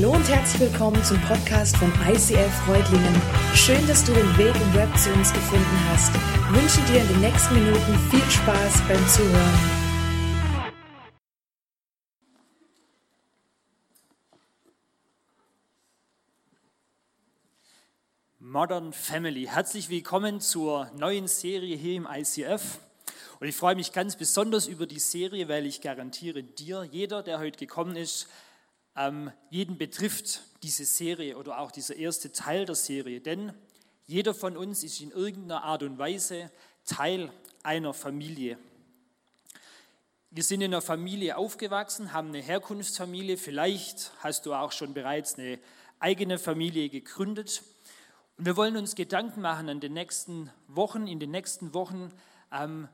Hallo und herzlich willkommen zum Podcast von ICF Freudlingen. Schön, dass du den Weg im Web zu uns gefunden hast. Ich wünsche dir in den nächsten Minuten viel Spaß beim Zuhören. Modern Family. Herzlich willkommen zur neuen Serie hier im ICF. Und ich freue mich ganz besonders über die Serie, weil ich garantiere dir, jeder, der heute gekommen ist, ähm, jeden betrifft diese Serie oder auch dieser erste Teil der Serie. Denn jeder von uns ist in irgendeiner Art und Weise Teil einer Familie. Wir sind in einer Familie aufgewachsen, haben eine Herkunftsfamilie. Vielleicht hast du auch schon bereits eine eigene Familie gegründet. Und wir wollen uns Gedanken machen in den nächsten Wochen, in den nächsten Wochen ähm,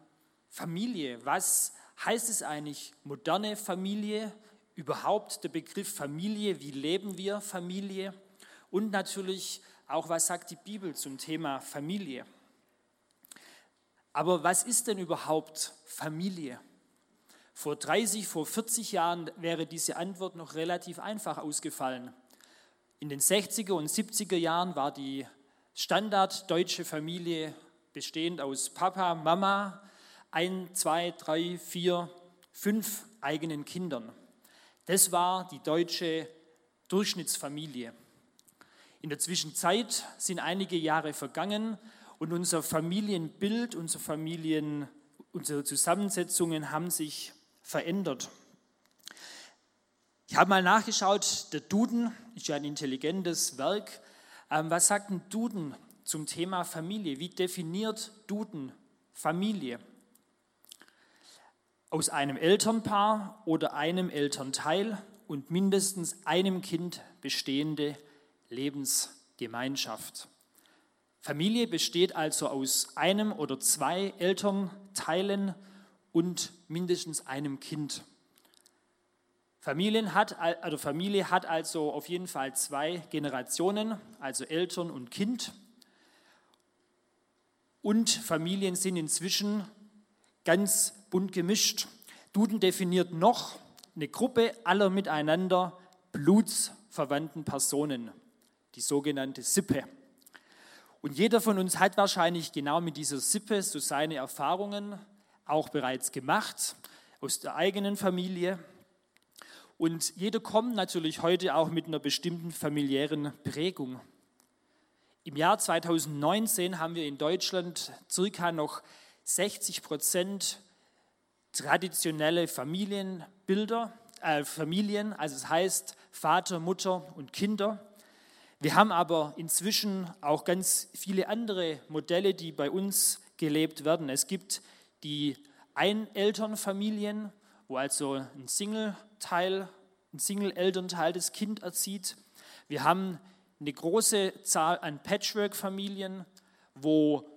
Familie. Was heißt es eigentlich, moderne Familie? Überhaupt der Begriff Familie, wie leben wir Familie und natürlich auch, was sagt die Bibel zum Thema Familie. Aber was ist denn überhaupt Familie? Vor 30, vor 40 Jahren wäre diese Antwort noch relativ einfach ausgefallen. In den 60er und 70er Jahren war die standarddeutsche Familie bestehend aus Papa, Mama, ein, zwei, drei, vier, fünf eigenen Kindern. Das war die deutsche Durchschnittsfamilie. In der Zwischenzeit sind einige Jahre vergangen und unser Familienbild, unsere Familien, unsere Zusammensetzungen haben sich verändert. Ich habe mal nachgeschaut, der Duden ist ja ein intelligentes Werk. Ähm, was sagt ein Duden zum Thema Familie? Wie definiert Duden Familie? Aus einem Elternpaar oder einem Elternteil und mindestens einem Kind bestehende Lebensgemeinschaft. Familie besteht also aus einem oder zwei Elternteilen und mindestens einem Kind. Familien hat, also Familie hat also auf jeden Fall zwei Generationen, also Eltern und Kind. Und Familien sind inzwischen ganz bunt gemischt. Duden definiert noch eine Gruppe aller miteinander blutsverwandten Personen, die sogenannte Sippe. Und jeder von uns hat wahrscheinlich genau mit dieser Sippe so seine Erfahrungen auch bereits gemacht, aus der eigenen Familie. Und jeder kommt natürlich heute auch mit einer bestimmten familiären Prägung. Im Jahr 2019 haben wir in Deutschland circa noch 60 Prozent traditionelle Familienbilder, äh, Familien, also es heißt Vater, Mutter und Kinder. Wir haben aber inzwischen auch ganz viele andere Modelle, die bei uns gelebt werden. Es gibt die Einelternfamilien, wo also ein Single-Teil, ein Single-Elternteil das Kind erzieht. Wir haben eine große Zahl an Patchwork-Familien, wo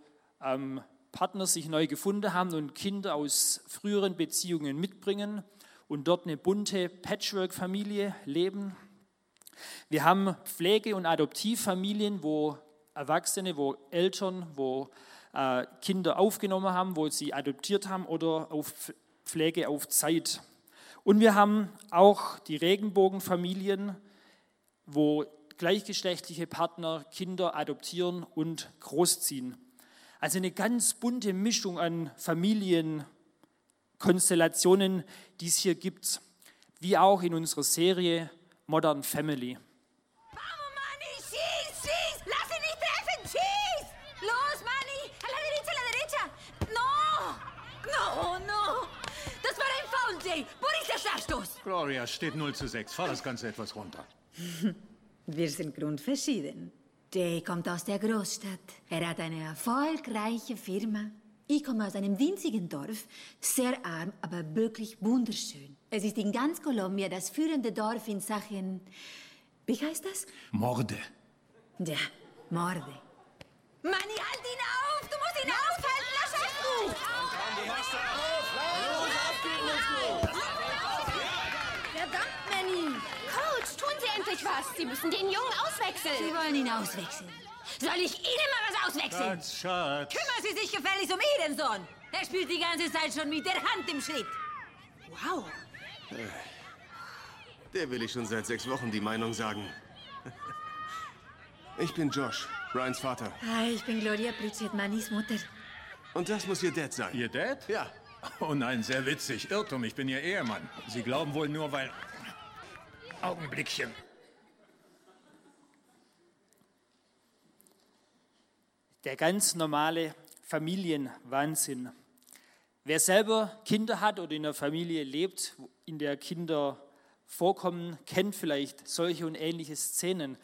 ähm, Partner sich neu gefunden haben und Kinder aus früheren Beziehungen mitbringen und dort eine bunte Patchwork-Familie leben. Wir haben Pflege- und Adoptivfamilien, wo Erwachsene, wo Eltern, wo äh, Kinder aufgenommen haben, wo sie adoptiert haben oder auf Pflege auf Zeit. Und wir haben auch die Regenbogenfamilien, wo gleichgeschlechtliche Partner Kinder adoptieren und großziehen. Also eine ganz bunte Mischung an Familienkonstellationen, die es hier gibt, wie auch in unserer Serie Modern Family. Vamos, Manni, schieß, schieß! Lass ihn nicht treffen, schieß! Los, Manni! A la derecha, a la derecha! No! No, no! Das war ein Foul, Jay! Wo ist der Strafstoß? Gloria steht 0 zu 6. Fahr das Ganze etwas runter. Wir sind grundverschieden. Jay kommt aus der Großstadt. Er hat eine erfolgreiche Firma. Ich komme aus einem winzigen Dorf, sehr arm, aber wirklich wunderschön. Es ist in ganz Kolumbien das führende Dorf in Sachen. Wie heißt das? Morde. Ja, Morde. Manni, halt ihn auf! Du musst ihn aufhalten! Das schaffst du! Verdammt, endlich was! Sie müssen den Jungen auswechseln! Sie wollen ihn auswechseln. Soll ich Ihnen mal was auswechseln? Schatz, Schatz. Kümmern Sie sich gefälligst um Ihren Sohn. Er spielt die ganze Zeit schon mit der Hand im Schritt. Wow! Der will ich schon seit sechs Wochen die Meinung sagen. Ich bin Josh, Ryans Vater. Hi, ich bin Gloria Pritchett, Mannys Mutter. Und das muss Ihr Dad sein. Ihr Dad? Ja. Oh nein, sehr witzig. Irrtum, ich bin Ihr Ehemann. Sie glauben wohl nur, weil... Augenblickchen. Der ganz normale Familienwahnsinn. Wer selber Kinder hat oder in einer Familie lebt, in der Kinder vorkommen, kennt vielleicht solche und ähnliche Szenen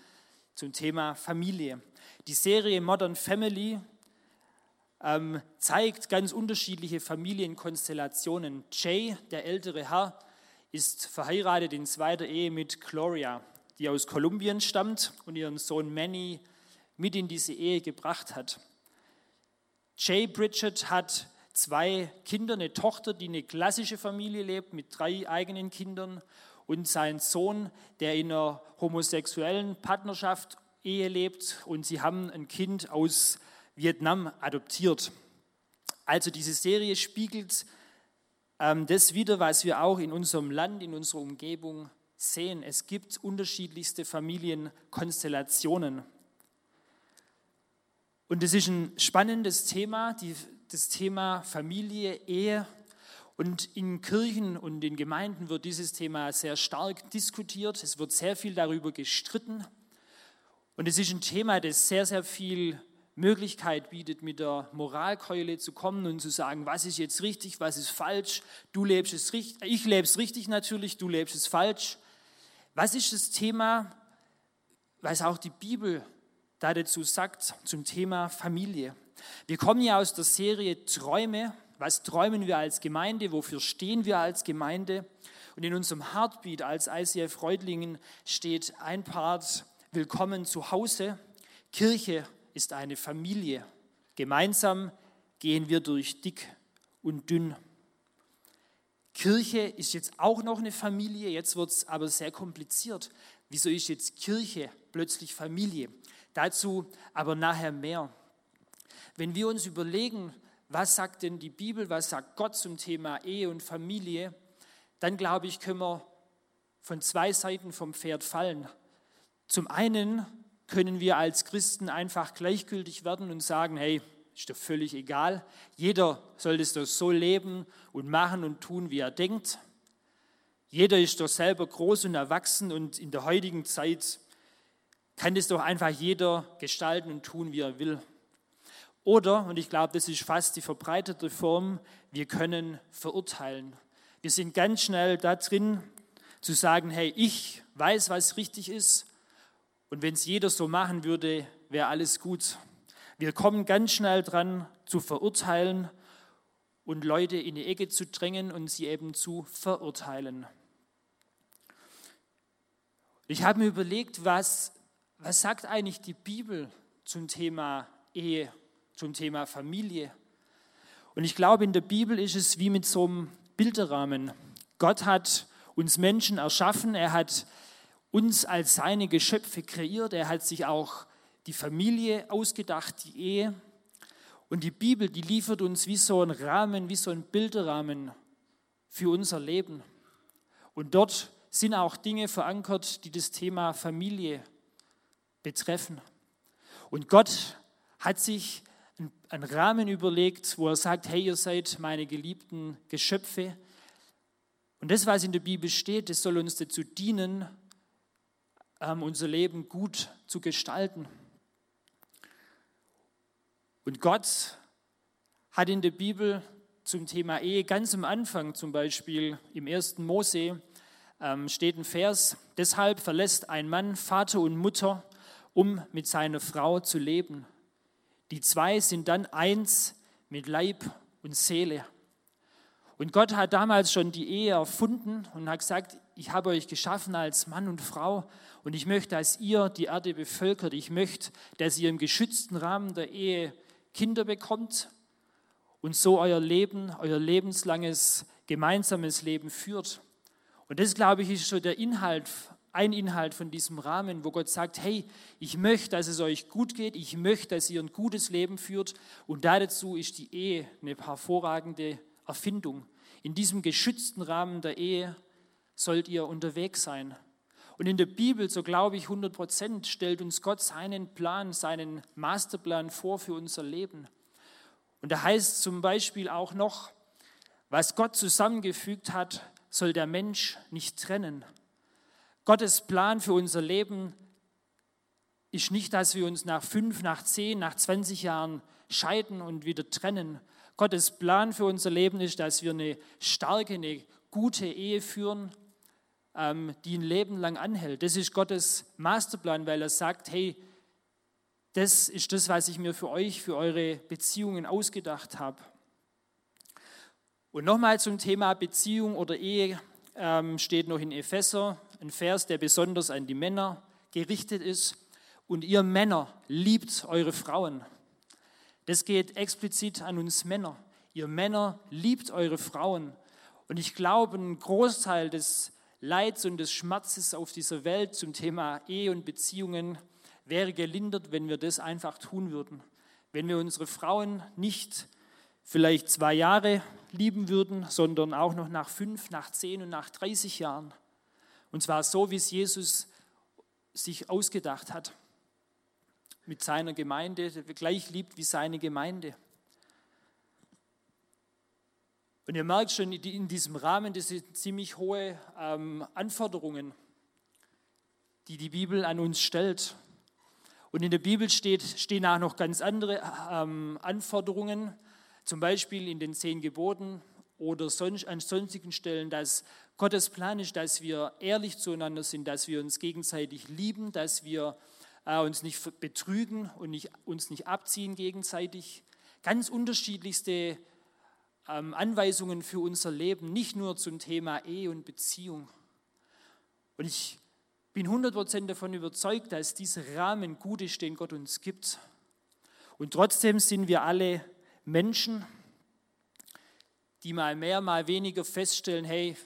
zum Thema Familie. Die Serie Modern Family ähm, zeigt ganz unterschiedliche Familienkonstellationen. Jay, der ältere Herr, ist verheiratet in zweiter Ehe mit Gloria, die aus Kolumbien stammt und ihren Sohn Manny mit in diese Ehe gebracht hat. Jay Bridget hat zwei Kinder, eine Tochter, die eine klassische Familie lebt mit drei eigenen Kindern und sein Sohn, der in einer homosexuellen Partnerschaft Ehe lebt und sie haben ein Kind aus Vietnam adoptiert. Also diese Serie spiegelt ähm, das wieder, was wir auch in unserem Land, in unserer Umgebung sehen. Es gibt unterschiedlichste Familienkonstellationen. Und es ist ein spannendes Thema, die, das Thema Familie, Ehe. Und in Kirchen und in Gemeinden wird dieses Thema sehr stark diskutiert. Es wird sehr viel darüber gestritten. Und es ist ein Thema, das sehr, sehr viel Möglichkeit bietet, mit der Moralkeule zu kommen und zu sagen, was ist jetzt richtig, was ist falsch, du lebst es richtig, ich lebe es richtig natürlich, du lebst es falsch. Was ist das Thema, was auch die Bibel da dazu sagt, zum Thema Familie? Wir kommen ja aus der Serie Träume. Was träumen wir als Gemeinde? Wofür stehen wir als Gemeinde? Und in unserem Heartbeat als ICF Reutlingen steht ein Part, Willkommen zu Hause. Kirche ist eine Familie. Gemeinsam gehen wir durch dick und dünn. Kirche ist jetzt auch noch eine Familie, jetzt wird es aber sehr kompliziert. Wieso ist jetzt Kirche plötzlich Familie? Dazu aber nachher mehr. Wenn wir uns überlegen, was sagt denn die Bibel, was sagt Gott zum Thema Ehe und Familie, dann glaube ich, können wir von zwei Seiten vom Pferd fallen. Zum einen können wir als Christen einfach gleichgültig werden und sagen, hey, ist doch völlig egal. Jeder soll das doch so leben und machen und tun, wie er denkt. Jeder ist doch selber groß und erwachsen und in der heutigen Zeit kann das doch einfach jeder gestalten und tun, wie er will. Oder, und ich glaube, das ist fast die verbreitete Form, wir können verurteilen. Wir sind ganz schnell da drin zu sagen, hey, ich weiß, was richtig ist und wenn es jeder so machen würde, wäre alles gut. Wir kommen ganz schnell dran zu verurteilen und Leute in die Ecke zu drängen und sie eben zu verurteilen. Ich habe mir überlegt, was, was sagt eigentlich die Bibel zum Thema Ehe, zum Thema Familie? Und ich glaube, in der Bibel ist es wie mit so einem Bilderrahmen. Gott hat uns Menschen erschaffen, er hat uns als seine Geschöpfe kreiert. Er hat sich auch die Familie ausgedacht, die Ehe. Und die Bibel, die liefert uns wie so ein Rahmen, wie so ein Bilderrahmen für unser Leben. Und dort sind auch Dinge verankert, die das Thema Familie betreffen. Und Gott hat sich einen Rahmen überlegt, wo er sagt, hey, ihr seid meine geliebten Geschöpfe. Und das, was in der Bibel steht, das soll uns dazu dienen, ähm, unser Leben gut zu gestalten. Und Gott hat in der Bibel zum Thema Ehe ganz am Anfang, zum Beispiel im ersten Mose, ähm, steht ein Vers, deshalb verlässt ein Mann Vater und Mutter, um mit seiner Frau zu leben. Die zwei sind dann eins mit Leib und Seele. Und Gott hat damals schon die Ehe erfunden und hat gesagt, ich habe euch geschaffen als Mann und Frau und ich möchte, dass ihr die Erde bevölkert. Ich möchte, dass ihr im geschützten Rahmen der Ehe Kinder bekommt und so euer Leben, euer lebenslanges gemeinsames Leben führt. Und das, glaube ich, ist so der Inhalt, ein Inhalt von diesem Rahmen, wo Gott sagt, hey, ich möchte, dass es euch gut geht, ich möchte, dass ihr ein gutes Leben führt und dazu ist die Ehe eine hervorragende Erfindung. In diesem geschützten Rahmen der Ehe sollt ihr unterwegs sein Und in der Bibel, so glaube ich 100 Prozent, stellt uns Gott seinen Plan, seinen Masterplan vor für unser Leben. Und da heißt zum Beispiel auch noch, was Gott zusammengefügt hat, soll der Mensch nicht trennen. Gottes Plan für unser Leben ist nicht, dass wir uns nach fünf, nach zehn, nach 20 Jahren scheiden und wieder trennen. Gottes Plan für unser Leben ist, dass wir eine starke, eine gute Ehe führen, ähm, die ein Leben lang anhält. Das ist Gottes Masterplan, weil er sagt, hey, das ist das, was ich mir für euch, für eure Beziehungen ausgedacht habe. Und nochmal zum Thema Beziehung oder Ehe ähm, steht noch in Epheser ein Vers, der besonders an die Männer gerichtet ist. Und ihr Männer liebt eure Frauen. Das geht explizit an uns Männer. Ihr Männer liebt eure Frauen. Und ich glaube, ein Großteil des Leids und des Schmerzes auf dieser Welt zum Thema Ehe und Beziehungen wäre gelindert, wenn wir das einfach tun würden. Wenn wir unsere Frauen nicht vielleicht zwei Jahre lieben würden, sondern auch noch nach fünf, nach zehn und nach 30 Jahren. Und zwar so, wie es Jesus sich ausgedacht hat. Mit seiner Gemeinde, der gleich liebt wie seine Gemeinde. Und ihr merkt schon, in diesem Rahmen, das sind ziemlich hohe ähm, Anforderungen, die die Bibel an uns stellt. Und in der Bibel steht, stehen auch noch ganz andere ähm, Anforderungen, zum Beispiel in den zehn Geboten oder sonst, an sonstigen Stellen, dass Gottes Plan ist, dass wir ehrlich zueinander sind, dass wir uns gegenseitig lieben, dass wir äh, uns nicht betrügen und nicht, uns nicht abziehen gegenseitig. Ganz unterschiedlichste ähm, Anweisungen für unser Leben, nicht nur zum Thema Ehe und Beziehung. Und ich bin 100% davon überzeugt, dass dieser Rahmen gut ist, den Gott uns gibt. Und trotzdem sind wir alle Menschen, die mal mehr, mal weniger feststellen, hey,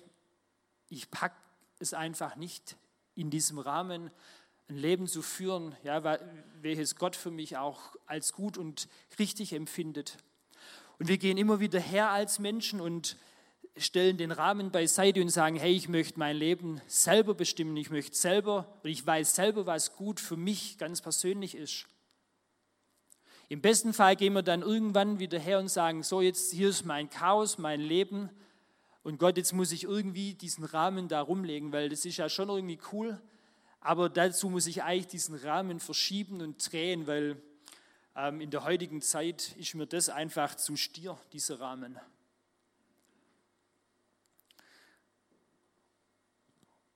ich packe es einfach nicht in diesem Rahmen, ein Leben zu führen, ja, welches Gott für mich auch als gut und richtig empfindet. Und wir gehen immer wieder her als Menschen und stellen den Rahmen beiseite und sagen, hey, ich möchte mein Leben selber bestimmen, ich möchte selber und ich weiß selber, was gut für mich ganz persönlich ist. Im besten Fall gehen wir dann irgendwann wieder her und sagen, so jetzt hier ist mein Chaos, mein Leben und Gott, jetzt muss ich irgendwie diesen Rahmen da rumlegen, weil das ist ja schon irgendwie cool, aber dazu muss ich eigentlich diesen Rahmen verschieben und drehen, weil ähm, in der heutigen Zeit ist mir das einfach zu stier, dieser Rahmen.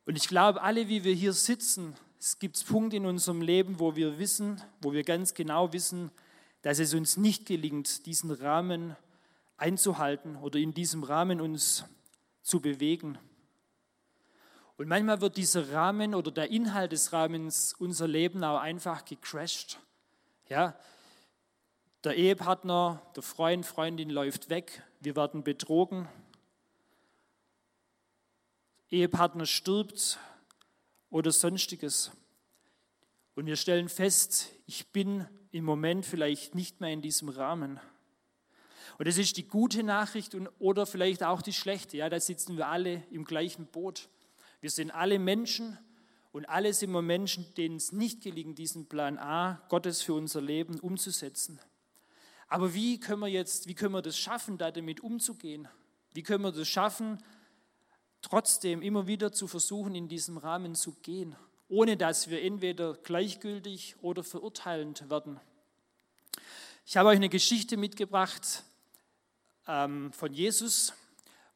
Und ich glaube, alle, wie wir hier sitzen, es gibt Punkte in unserem Leben, wo wir wissen, wo wir ganz genau wissen, dass es uns nicht gelingt, diesen Rahmen einzuhalten oder in diesem Rahmen uns zu bewegen. Und manchmal wird dieser Rahmen oder der Inhalt des Rahmens unser Leben auch einfach gecrashed. Ja, der Ehepartner, der Freund, Freundin läuft weg, wir werden betrogen. Ehepartner stirbt oder sonstiges. Und wir stellen fest, ich bin im Moment vielleicht nicht mehr in diesem Rahmen. Und das ist die gute Nachricht und, oder vielleicht auch die schlechte. Ja, da sitzen wir alle im gleichen Boot. Wir sind alle Menschen und alle sind wir Menschen, denen es nicht gelingt, diesen Plan A Gottes für unser Leben umzusetzen. Aber wie können wir jetzt, wie können wir das schaffen, da damit umzugehen? Wie können wir das schaffen, trotzdem immer wieder zu versuchen, in diesem Rahmen zu gehen, ohne dass wir entweder gleichgültig oder verurteilend werden? Ich habe euch eine Geschichte mitgebracht ähm, von Jesus,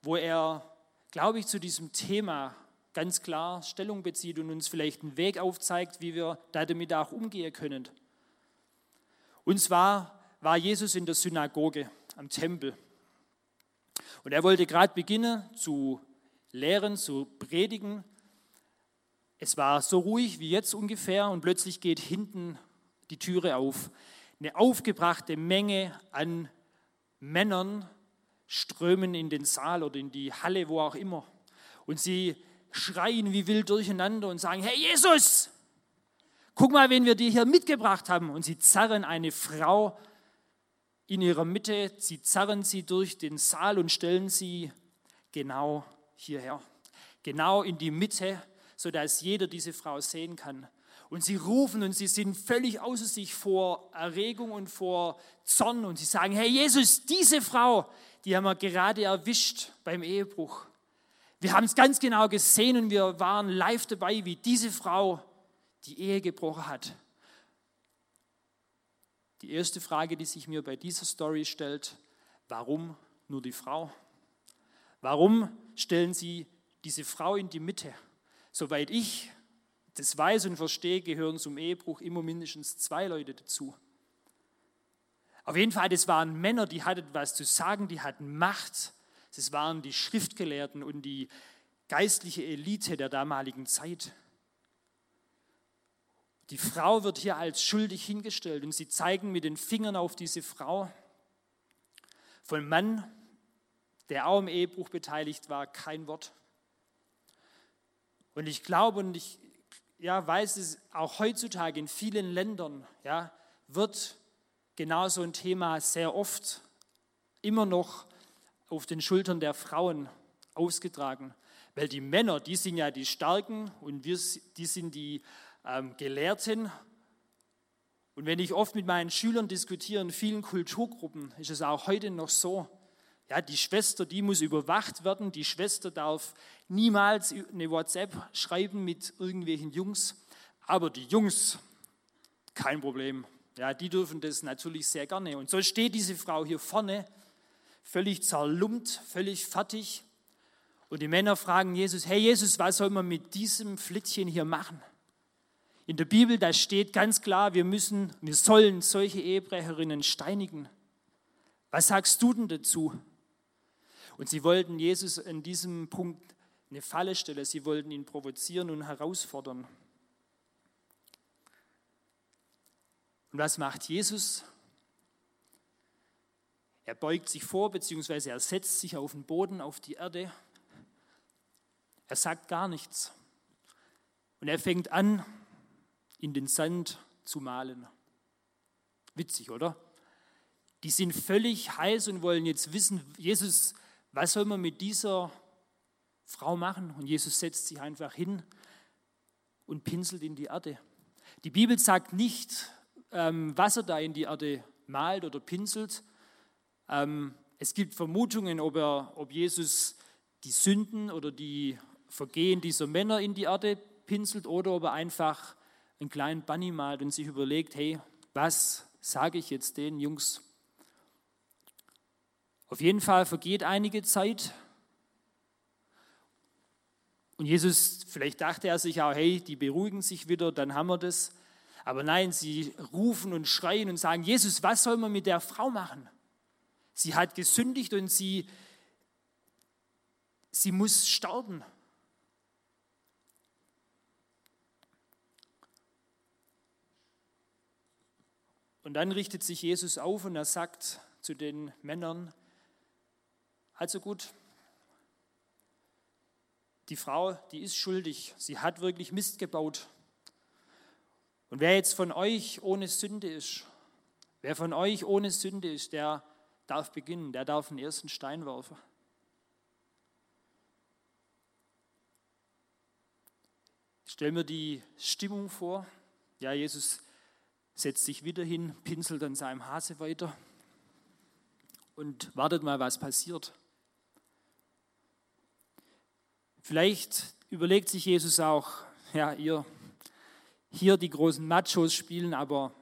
wo er, glaube ich, zu diesem Thema ganz klar Stellung bezieht und uns vielleicht einen Weg aufzeigt, wie wir damit auch umgehen können. Und zwar war Jesus in der Synagoge am Tempel. Und er wollte gerade beginnen zu lehren, zu predigen. Es war so ruhig wie jetzt ungefähr und plötzlich geht hinten die Türe auf. Eine aufgebrachte Menge an Männern strömen in den Saal oder in die Halle, wo auch immer. Und sie schreien wie wild durcheinander und sagen, Hey Jesus, guck mal, wen wir dir hier mitgebracht haben. Und sie zerren eine Frau in ihrer Mitte, sie zerren sie durch den Saal und stellen sie genau hierher, genau in die Mitte sodass jeder diese Frau sehen kann. Und sie rufen und sie sind völlig außer sich vor Erregung und vor Zorn und sie sagen, hey Jesus, diese Frau, die haben wir gerade erwischt beim Ehebruch. Wir haben es ganz genau gesehen und wir waren live dabei, wie diese Frau die Ehe gebrochen hat. Die erste Frage, die sich mir bei dieser Story stellt, warum nur die Frau? Warum stellen Sie diese Frau in die Mitte? Soweit ich das weiß und verstehe, gehören zum Ehebruch immer mindestens zwei Leute dazu. Auf jeden Fall, das waren Männer, die hatten was zu sagen, die hatten Macht. Das waren die Schriftgelehrten und die geistliche Elite der damaligen Zeit. Die Frau wird hier als schuldig hingestellt und sie zeigen mit den Fingern auf diese Frau. Von Mann, der auch im Ehebruch beteiligt war, kein Wort. Und ich glaube und ich ja, weiß es auch heutzutage in vielen Ländern, ja, wird genau so ein Thema sehr oft immer noch auf den Schultern der Frauen ausgetragen. Weil die Männer, die sind ja die Starken und wir, die sind die ähm, Gelehrten. Und wenn ich oft mit meinen Schülern diskutiere, in vielen Kulturgruppen, ist es auch heute noch so, ja, die Schwester, die muss überwacht werden. Die Schwester darf niemals eine WhatsApp schreiben mit irgendwelchen Jungs. Aber die Jungs, kein Problem. Ja, die dürfen das natürlich sehr gerne. Und so steht diese Frau hier vorne, völlig zerlumpt, völlig fertig. Und die Männer fragen Jesus, hey Jesus, was soll man mit diesem Flittchen hier machen? In der Bibel, da steht ganz klar, wir müssen, wir sollen solche Ehebrecherinnen steinigen. Was sagst du denn dazu? Und sie wollten Jesus in diesem Punkt eine Falle stellen. Sie wollten ihn provozieren und herausfordern. Und was macht Jesus? Er beugt sich vor, beziehungsweise er setzt sich auf den Boden, auf die Erde. Er sagt gar nichts. Und er fängt an, in den Sand zu malen. Witzig, oder? Die sind völlig heiß und wollen jetzt wissen, Jesus, was soll man mit dieser Frau machen? Und Jesus setzt sich einfach hin und pinselt in die Erde. Die Bibel sagt nicht, ähm, was er da in die Erde malt oder pinselt. Ähm, es gibt Vermutungen, ob, er, ob Jesus die Sünden oder die Vergehen dieser Männer in die Erde pinselt oder ob er einfach einen kleinen Bunny malt und sich überlegt, hey, was sage ich jetzt den Jungs? Auf jeden Fall vergeht einige Zeit. Und Jesus, vielleicht dachte er sich auch, hey, die beruhigen sich wieder, dann haben wir das. Aber nein, sie rufen und schreien und sagen, Jesus, was soll man mit der Frau machen? Sie hat gesündigt und sie, sie muss sterben. Und dann richtet sich Jesus auf und er sagt zu den Männern, also gut, die Frau, die ist schuldig. Sie hat wirklich Mist gebaut. Und wer jetzt von euch ohne Sünde ist, wer von euch ohne Sünde ist, der darf beginnen, der darf den ersten Stein werfen. Ich stelle mir die Stimmung vor. Ja, Jesus setzt sich wieder hin, pinselt an seinem Hase weiter und wartet mal, was passiert. Vielleicht überlegt sich Jesus auch, ja, ihr hier die großen Machos spielen, aber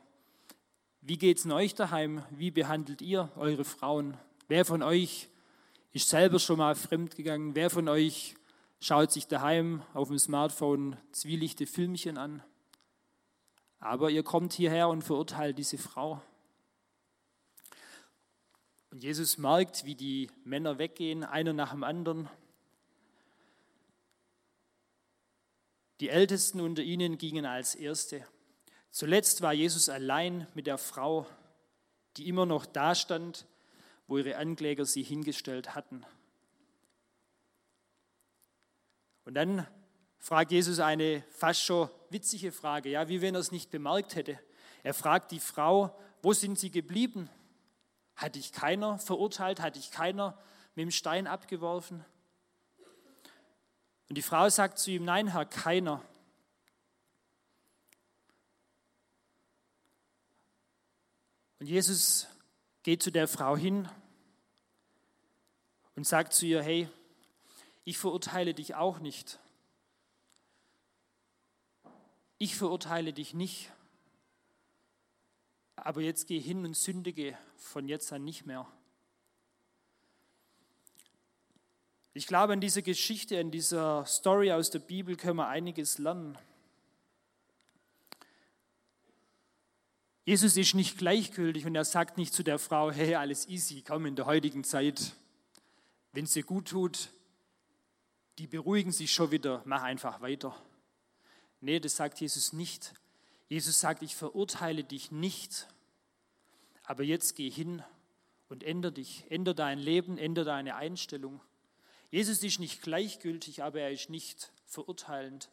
wie geht es euch daheim? Wie behandelt ihr eure Frauen? Wer von euch ist selber schon mal fremd gegangen? Wer von euch schaut sich daheim auf dem Smartphone zwielichte Filmchen an? Aber ihr kommt hierher und verurteilt diese Frau. Und Jesus merkt, wie die Männer weggehen, einer nach dem anderen. Die Ältesten unter ihnen gingen als Erste. Zuletzt war Jesus allein mit der Frau, die immer noch dastand, wo ihre Ankläger sie hingestellt hatten. Und dann fragt Jesus eine fast schon witzige Frage, ja, wie wenn er es nicht bemerkt hätte. Er fragt die Frau, wo sind sie geblieben? Hat dich keiner verurteilt? Hat dich keiner mit dem Stein abgeworfen? Und die Frau sagt zu ihm, nein, Herr, keiner. Und Jesus geht zu der Frau hin und sagt zu ihr, hey, ich verurteile dich auch nicht. Ich verurteile dich nicht, aber jetzt geh hin und sündige von jetzt an nicht mehr. Ich glaube, an dieser Geschichte, an dieser Story aus der Bibel können wir einiges lernen. Jesus ist nicht gleichgültig und er sagt nicht zu der Frau, hey, alles easy, komm in der heutigen Zeit. Wenn es dir gut tut, die beruhigen sich schon wieder, mach einfach weiter. Nee, das sagt Jesus nicht. Jesus sagt, ich verurteile dich nicht, aber jetzt geh hin und ändere dich, ändere dein Leben, ändere deine Einstellung. Jesus ist nicht gleichgültig, aber er ist nicht verurteilend.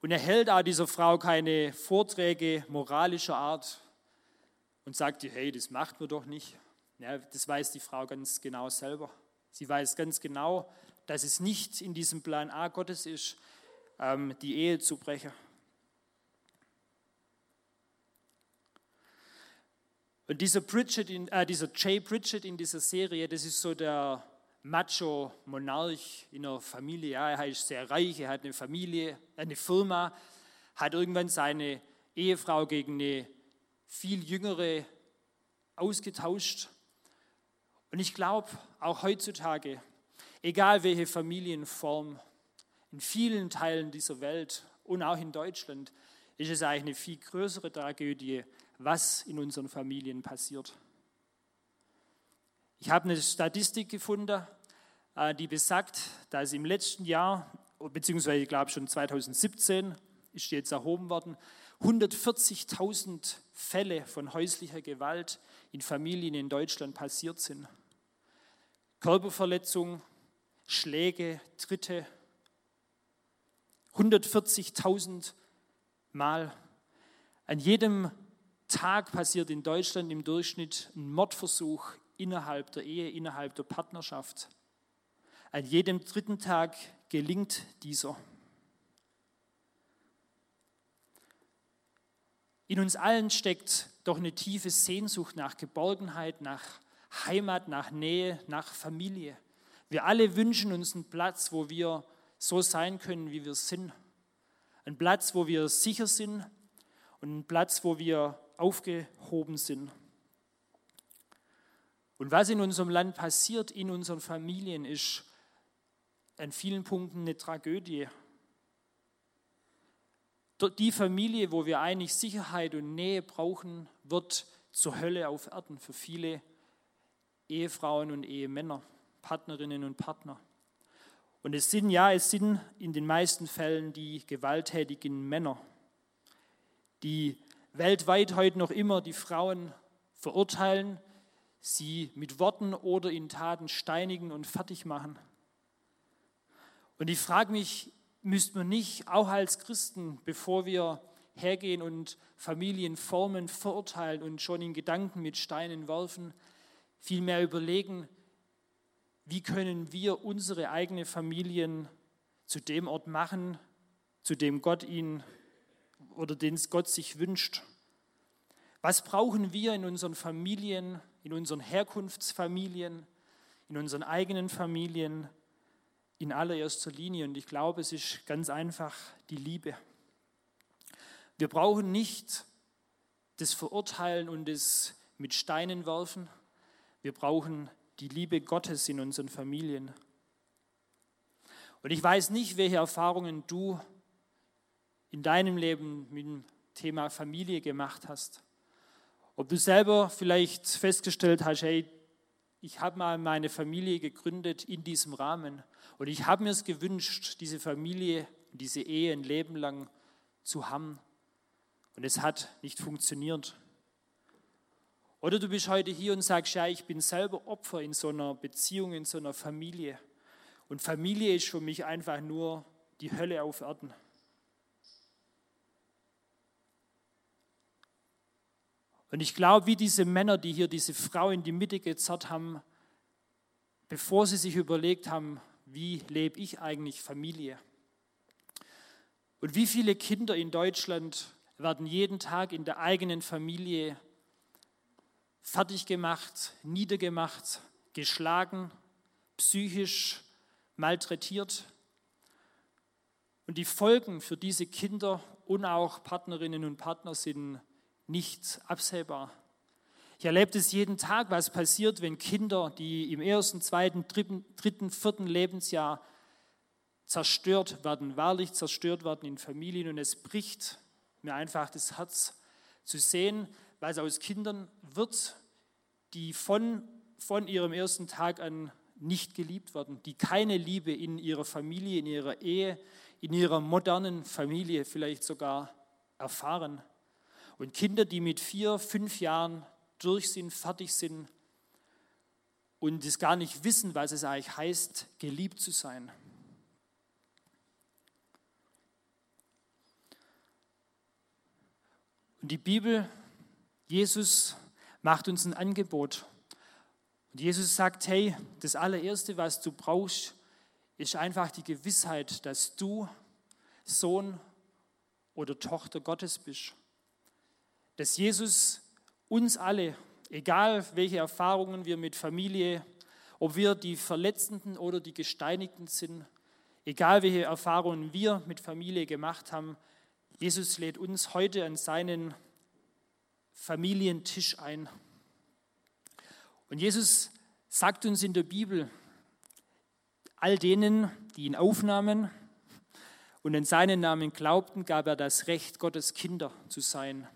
Und er hält auch dieser Frau keine Vorträge moralischer Art und sagt ihr, hey, das macht man doch nicht. Ja, das weiß die Frau ganz genau selber. Sie weiß ganz genau, dass es nicht in diesem Plan A Gottes ist, ähm, die Ehe zu brechen. Und dieser, Bridget in, äh, dieser Jay Bridget in dieser Serie, das ist so der Macho-Monarch in einer Familie. Ja, er ist sehr reich, er hat eine Familie, eine Firma, hat irgendwann seine Ehefrau gegen eine viel jüngere ausgetauscht. Und ich glaube, auch heutzutage, egal welche Familienform, in vielen Teilen dieser Welt und auch in Deutschland, ist es eigentlich eine viel größere Tragödie, was in unseren Familien passiert. Ich habe eine Statistik gefunden, äh, die besagt, dass im letzten Jahr, beziehungsweise ich glaube schon 2017, ist jetzt erhoben worden, 140.000 Fälle von häuslicher Gewalt in Familien in Deutschland passiert sind. Körperverletzung, Schläge, Tritte, 140.000 Mal. An jedem Tag passiert in Deutschland im Durchschnitt ein Mordversuch innerhalb der Ehe, innerhalb der Partnerschaft. An jedem dritten Tag gelingt dieser. In uns allen steckt doch eine tiefe Sehnsucht nach Geborgenheit, nach Heimat, nach Nähe, nach Familie. Wir alle wünschen uns einen Platz, wo wir so sein können, wie wir sind. Ein Platz, wo wir sicher sind und ein Platz, wo wir aufgehoben sind. Und was in unserem Land passiert, in unseren Familien, ist an vielen Punkten eine Tragödie. Die Familie, wo wir eigentlich Sicherheit und Nähe brauchen, wird zur Hölle auf Erden für viele Ehefrauen und Ehemänner, Partnerinnen und Partner. Und es sind, ja, es sind in den meisten Fällen die gewalttätigen Männer, die weltweit heute noch immer die Frauen verurteilen, sie mit Worten oder in Taten steinigen und fertig machen. Und ich frage mich, müsste man nicht auch als Christen, bevor wir hergehen und Familien formen, verurteilen und schon in Gedanken mit Steinen werfen, vielmehr überlegen, wie können wir unsere eigene Familien zu dem Ort machen, zu dem Gott ihn oder den Gott sich wünscht. Was brauchen wir in unseren Familien, in unseren Herkunftsfamilien, in unseren eigenen Familien in allererster Linie? Und ich glaube, es ist ganz einfach die Liebe. Wir brauchen nicht das Verurteilen und das mit Steinen werfen. Wir brauchen die Liebe Gottes in unseren Familien. Und ich weiß nicht, welche Erfahrungen du in deinem Leben mit dem Thema Familie gemacht hast. Ob du selber vielleicht festgestellt hast, hey, ich habe mal meine Familie gegründet in diesem Rahmen und ich habe mir es gewünscht, diese Familie, diese Ehe ein Leben lang zu haben und es hat nicht funktioniert. Oder du bist heute hier und sagst, ja, ich bin selber Opfer in so einer Beziehung, in so einer Familie. Und Familie ist für mich einfach nur die Hölle auf Erden. Und ich glaube, wie diese Männer, die hier diese Frau in die Mitte gezerrt haben, bevor sie sich überlegt haben, wie lebe ich eigentlich Familie? Und wie viele Kinder in Deutschland werden jeden Tag in der eigenen Familie fertig gemacht, niedergemacht, geschlagen, psychisch malträtiert? Und die Folgen für diese Kinder und auch Partnerinnen und Partner sind nicht absehbar. Ich erlebe es jeden Tag, was passiert, wenn Kinder, die im ersten, zweiten, dritten, dritten, vierten Lebensjahr zerstört werden, wahrlich zerstört werden in Familien. Und es bricht mir einfach das Herz zu sehen, was aus Kindern wird, die von, von ihrem ersten Tag an nicht geliebt werden, die keine Liebe in ihrer Familie, in ihrer Ehe, in ihrer modernen Familie vielleicht sogar erfahren. Und Kinder, die mit vier, fünf Jahren durch sind, fertig sind und es gar nicht wissen, was es eigentlich heißt, geliebt zu sein. Und die Bibel, Jesus macht uns ein Angebot. Und Jesus sagt, hey, das allererste, was du brauchst, ist einfach die Gewissheit, dass du Sohn oder Tochter Gottes bist. Dass Jesus uns alle, egal welche Erfahrungen wir mit Familie, ob wir die Verletzenden oder die Gesteinigten sind, egal welche Erfahrungen wir mit Familie gemacht haben, Jesus lädt uns heute an seinen Familientisch ein. Und Jesus sagt uns in der Bibel, all denen, die ihn aufnahmen und in seinen Namen glaubten, gab er das Recht, Gottes Kinder zu sein.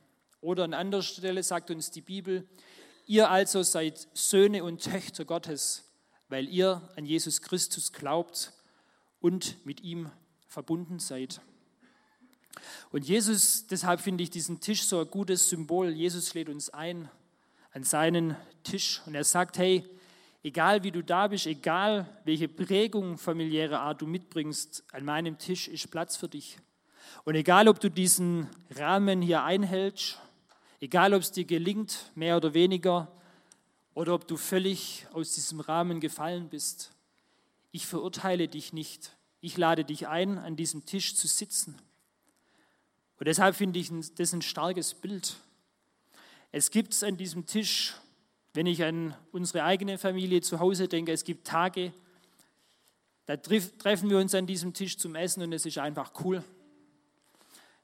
Oder an anderer Stelle sagt uns die Bibel, ihr also seid Söhne und Töchter Gottes, weil ihr an Jesus Christus glaubt und mit ihm verbunden seid. Und Jesus, deshalb finde ich diesen Tisch so ein gutes Symbol. Jesus lädt uns ein an seinen Tisch und er sagt, hey, egal wie du da bist, egal welche Prägung familiärer Art du mitbringst, an meinem Tisch ist Platz für dich. Und egal, ob du diesen Rahmen hier einhältst Egal, ob es dir gelingt, mehr oder weniger, oder ob du völlig aus diesem Rahmen gefallen bist. Ich verurteile dich nicht. Ich lade dich ein, an diesem Tisch zu sitzen. Und deshalb finde ich das ein starkes Bild. Es gibt an diesem Tisch, wenn ich an unsere eigene Familie zu Hause denke, es gibt Tage, da treffen wir uns an diesem Tisch zum Essen und es ist einfach cool.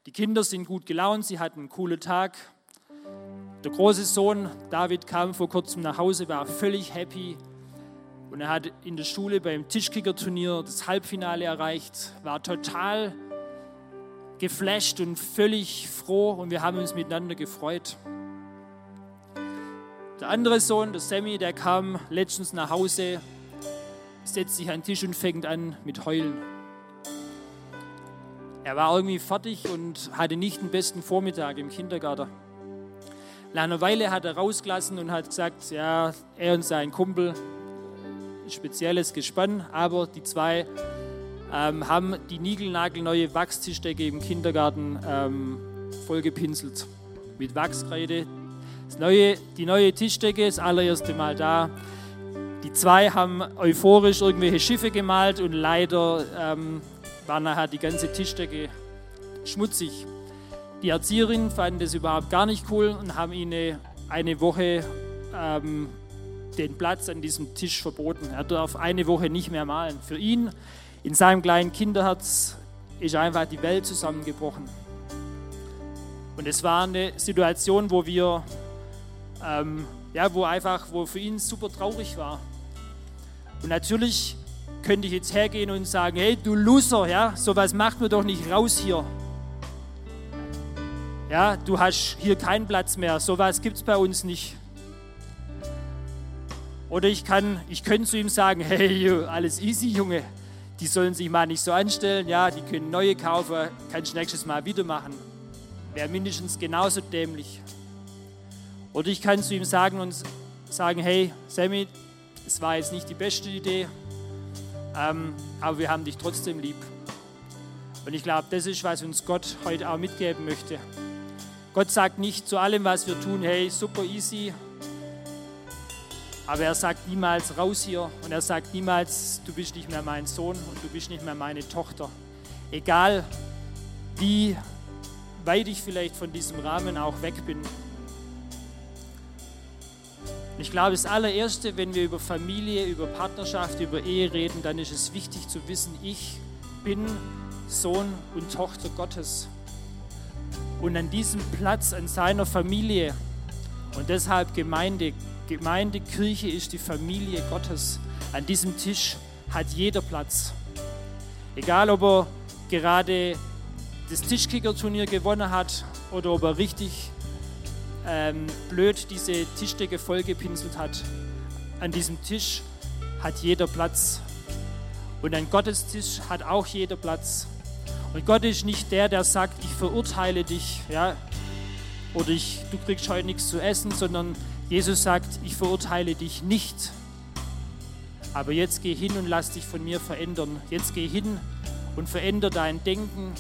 Die Kinder sind gut gelaunt, sie hatten einen coolen Tag. Der große Sohn David kam vor kurzem nach Hause, war völlig happy und er hat in der Schule beim Tischkicker-Turnier das Halbfinale erreicht, war total geflasht und völlig froh und wir haben uns miteinander gefreut. Der andere Sohn, der Sammy, der kam letztens nach Hause, setzt sich an den Tisch und fängt an mit Heulen. Er war irgendwie fertig und hatte nicht den besten Vormittag im Kindergarten. Nach einer Weile hat er rausgelassen und hat gesagt, ja, er und sein Kumpel, spezielles Gespann, aber die zwei ähm, haben die niegelnagelneue Wachstischdecke im Kindergarten ähm, vollgepinselt mit Wachskreide. Das neue, die neue Tischdecke, das allererste Mal da. Die zwei haben euphorisch irgendwelche Schiffe gemalt und leider ähm, war nachher die ganze Tischdecke schmutzig. Die Erzieherinnen fanden das überhaupt gar nicht cool und haben ihnen eine Woche ähm, den Platz an diesem Tisch verboten. Er darf eine Woche nicht mehr malen. Für ihn, in seinem kleinen Kinderherz, ist einfach die Welt zusammengebrochen. Und es war eine Situation, wo wir, ähm, ja, wo einfach, wo für ihn super traurig war. Und natürlich könnte ich jetzt hergehen und sagen, hey, du Loser, ja, sowas macht mir doch nicht raus hier. Ja, du hast hier keinen Platz mehr. Sowas gibt es bei uns nicht. Oder ich kann, ich könnte zu ihm sagen, hey, alles easy, Junge. Die sollen sich mal nicht so anstellen. Ja, die können neue kaufen. Kannst nächstes Mal wieder machen. Wäre mindestens genauso dämlich. Oder ich kann zu ihm sagen und sagen, hey, Sammy, es war jetzt nicht die beste Idee, ähm, aber wir haben dich trotzdem lieb. Und ich glaube, das ist, was uns Gott heute auch mitgeben möchte. Gott sagt nicht zu allem, was wir tun, hey, super easy. Aber er sagt niemals raus hier und er sagt niemals, du bist nicht mehr mein Sohn und du bist nicht mehr meine Tochter. Egal wie weit ich vielleicht von diesem Rahmen auch weg bin. Ich glaube, das allererste, wenn wir über Familie, über Partnerschaft, über Ehe reden, dann ist es wichtig zu wissen, ich bin Sohn und Tochter Gottes. Und an diesem Platz, an seiner Familie und deshalb Gemeinde, Gemeinde, Kirche ist die Familie Gottes. An diesem Tisch hat jeder Platz. Egal, ob er gerade das Tischkicker-Turnier gewonnen hat oder ob er richtig ähm, blöd diese Tischdecke vollgepinselt hat. An diesem Tisch hat jeder Platz. Und an Gottes Tisch hat auch jeder Platz. Und Gott ist nicht der, der sagt, ich verurteile dich, ja, oder ich, du kriegst heute nichts zu essen, sondern Jesus sagt, ich verurteile dich nicht. Aber jetzt geh hin und lass dich von mir verändern. Jetzt geh hin und veränder dein Denken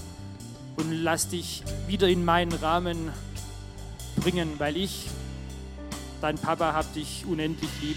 und lass dich wieder in meinen Rahmen bringen, weil ich, dein Papa, hab dich unendlich lieb.